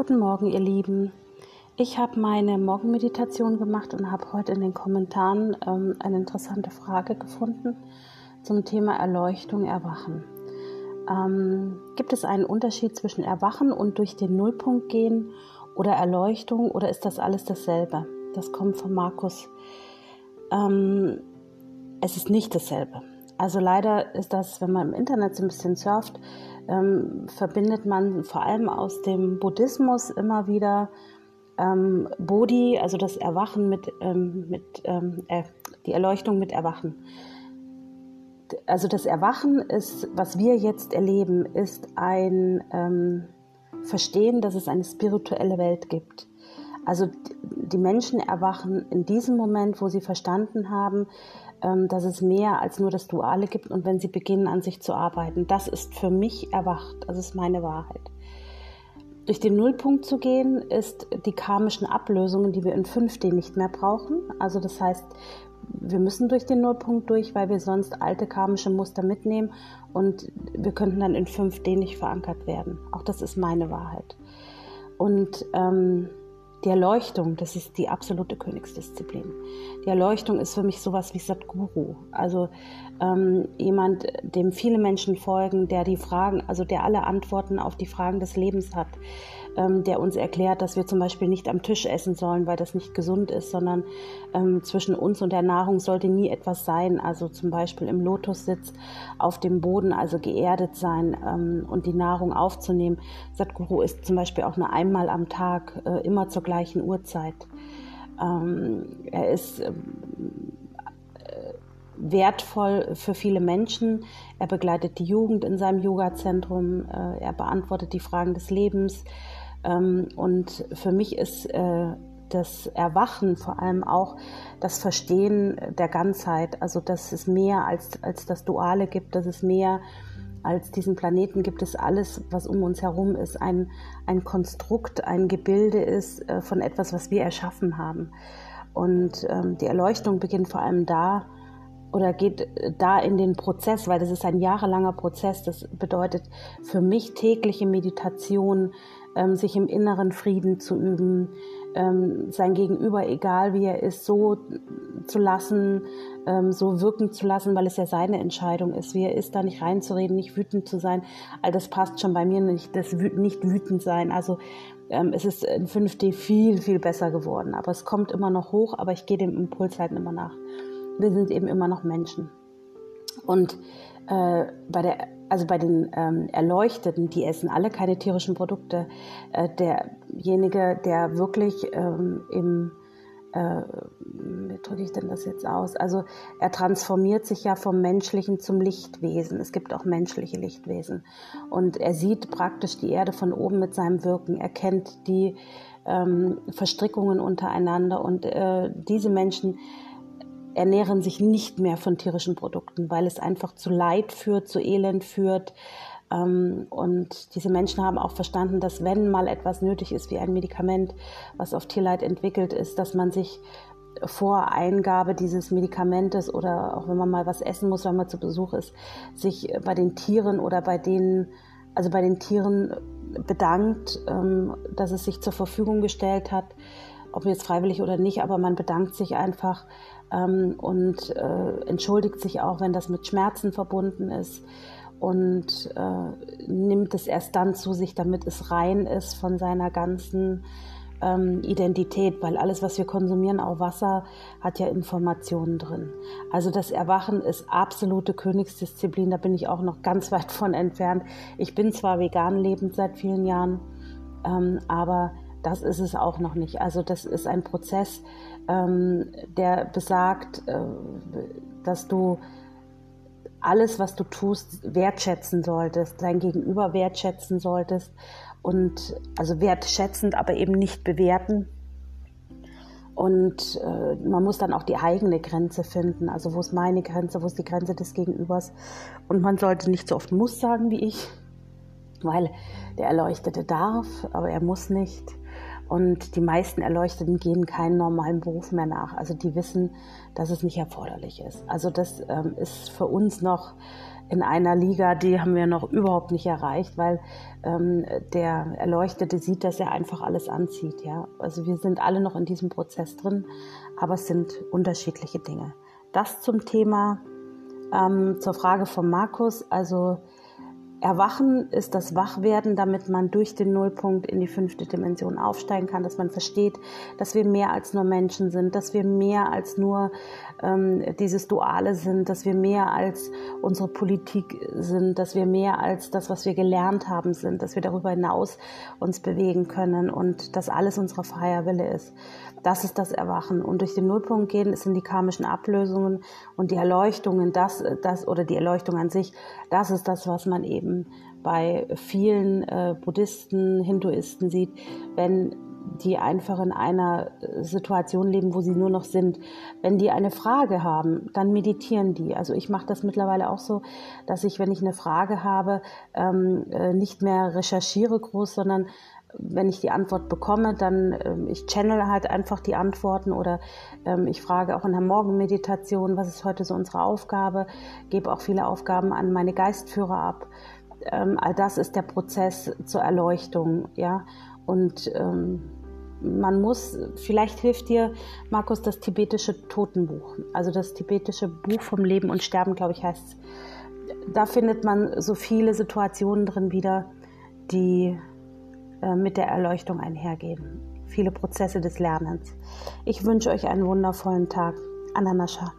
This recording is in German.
Guten Morgen, ihr Lieben. Ich habe meine Morgenmeditation gemacht und habe heute in den Kommentaren ähm, eine interessante Frage gefunden zum Thema Erleuchtung, Erwachen. Ähm, gibt es einen Unterschied zwischen Erwachen und durch den Nullpunkt gehen oder Erleuchtung oder ist das alles dasselbe? Das kommt von Markus. Ähm, es ist nicht dasselbe. Also leider ist das, wenn man im Internet so ein bisschen surft, ähm, verbindet man vor allem aus dem Buddhismus immer wieder ähm, Bodhi, also das Erwachen mit, ähm, mit ähm, äh, die Erleuchtung mit Erwachen. Also das Erwachen ist, was wir jetzt erleben, ist ein ähm, Verstehen, dass es eine spirituelle Welt gibt. Also die Menschen erwachen in diesem Moment, wo sie verstanden haben, ähm, dass es mehr als nur das Duale gibt und wenn sie beginnen an sich zu arbeiten. Das ist für mich erwacht, das ist meine Wahrheit. Durch den Nullpunkt zu gehen, ist die karmischen Ablösungen, die wir in 5D nicht mehr brauchen. Also das heißt, wir müssen durch den Nullpunkt durch, weil wir sonst alte karmische Muster mitnehmen und wir könnten dann in 5D nicht verankert werden. Auch das ist meine Wahrheit. Und ähm, die Erleuchtung, das ist die absolute Königsdisziplin. Die Erleuchtung ist für mich sowas wie Satguru. Also ähm, jemand, dem viele Menschen folgen, der die Fragen, also der alle Antworten auf die Fragen des Lebens hat, ähm, der uns erklärt, dass wir zum Beispiel nicht am Tisch essen sollen, weil das nicht gesund ist, sondern ähm, zwischen uns und der Nahrung sollte nie etwas sein. Also zum Beispiel im Lotussitz auf dem Boden, also geerdet sein ähm, und die Nahrung aufzunehmen. Satguru ist zum Beispiel auch nur einmal am Tag, äh, immer zur gleichen Uhrzeit. Ähm, er ist ähm, wertvoll für viele Menschen. Er begleitet die Jugend in seinem Yoga-Zentrum. Äh, er beantwortet die Fragen des Lebens. Ähm, und für mich ist äh, das Erwachen vor allem auch das Verstehen der Ganzheit. Also, dass es mehr als, als das Duale gibt, dass es mehr als diesen Planeten gibt es alles, was um uns herum ist, ein, ein Konstrukt, ein Gebilde ist äh, von etwas, was wir erschaffen haben. Und ähm, die Erleuchtung beginnt vor allem da, oder geht da in den Prozess, weil das ist ein jahrelanger Prozess. Das bedeutet für mich tägliche Meditation, ähm, sich im inneren Frieden zu üben, ähm, sein Gegenüber, egal wie er ist, so zu lassen, ähm, so wirken zu lassen, weil es ja seine Entscheidung ist, wie er ist, da nicht reinzureden, nicht wütend zu sein. All das passt schon bei mir nicht, das nicht wütend sein. Also ähm, es ist in 5D viel, viel besser geworden. Aber es kommt immer noch hoch, aber ich gehe dem Impuls halt immer nach wir sind eben immer noch Menschen. Und äh, bei der, also bei den ähm, Erleuchteten, die essen alle keine tierischen Produkte. Äh, derjenige, der wirklich ähm, im äh, wie drücke ich denn das jetzt aus? Also er transformiert sich ja vom Menschlichen zum Lichtwesen. Es gibt auch menschliche Lichtwesen. Und er sieht praktisch die Erde von oben mit seinem Wirken. Er kennt die ähm, Verstrickungen untereinander. Und äh, diese Menschen ernähren sich nicht mehr von tierischen Produkten, weil es einfach zu Leid führt, zu Elend führt. Ähm, und diese Menschen haben auch verstanden, dass wenn mal etwas nötig ist, wie ein Medikament, was auf Tierleid entwickelt ist, dass man sich vor Eingabe dieses Medikamentes oder auch wenn man mal was essen muss, wenn man zu Besuch ist, sich bei den Tieren oder bei denen, also bei den Tieren bedankt, ähm, dass es sich zur Verfügung gestellt hat, ob jetzt freiwillig oder nicht, aber man bedankt sich einfach ähm, und äh, entschuldigt sich auch, wenn das mit Schmerzen verbunden ist und äh, nimmt es erst dann zu sich, damit es rein ist von seiner ganzen ähm, Identität, weil alles, was wir konsumieren, auch Wasser, hat ja Informationen drin. Also das Erwachen ist absolute Königsdisziplin, da bin ich auch noch ganz weit von entfernt. Ich bin zwar vegan lebend seit vielen Jahren, ähm, aber das ist es auch noch nicht. Also das ist ein Prozess, ähm, der besagt, äh, dass du alles, was du tust, wertschätzen solltest, dein Gegenüber wertschätzen solltest und also wertschätzend, aber eben nicht bewerten. Und äh, man muss dann auch die eigene Grenze finden. Also wo ist meine Grenze, wo ist die Grenze des Gegenübers? Und man sollte nicht so oft muss sagen wie ich, weil der Erleuchtete darf, aber er muss nicht. Und die meisten Erleuchteten gehen keinen normalen Beruf mehr nach. Also die wissen, dass es nicht erforderlich ist. Also das ähm, ist für uns noch in einer Liga, die haben wir noch überhaupt nicht erreicht, weil ähm, der Erleuchtete sieht, dass er einfach alles anzieht. Ja? Also wir sind alle noch in diesem Prozess drin, aber es sind unterschiedliche Dinge. Das zum Thema, ähm, zur Frage von Markus. Also Erwachen ist das Wachwerden, damit man durch den Nullpunkt in die fünfte Dimension aufsteigen kann, dass man versteht, dass wir mehr als nur Menschen sind, dass wir mehr als nur ähm, dieses Duale sind, dass wir mehr als unsere Politik sind, dass wir mehr als das, was wir gelernt haben, sind, dass wir darüber hinaus uns bewegen können und dass alles unser freier Wille ist. Das ist das Erwachen. Und durch den Nullpunkt gehen sind die karmischen Ablösungen und die Erleuchtungen, das, das oder die Erleuchtung an sich, das ist das, was man eben bei vielen äh, Buddhisten, Hinduisten sieht, wenn die einfach in einer Situation leben, wo sie nur noch sind. Wenn die eine Frage haben, dann meditieren die. Also ich mache das mittlerweile auch so, dass ich, wenn ich eine Frage habe, ähm, äh, nicht mehr recherchiere groß, sondern wenn ich die Antwort bekomme, dann ähm, ich channel halt einfach die Antworten oder ähm, ich frage auch in der Morgenmeditation, was ist heute so unsere Aufgabe, gebe auch viele Aufgaben an meine Geistführer ab. Ähm, all das ist der Prozess zur Erleuchtung, ja. Und ähm, man muss, vielleicht hilft dir, Markus, das tibetische Totenbuch, also das tibetische Buch vom Leben und Sterben, glaube ich, heißt es. Da findet man so viele Situationen drin wieder, die äh, mit der Erleuchtung einhergehen. Viele Prozesse des Lernens. Ich wünsche euch einen wundervollen Tag. Ananascha.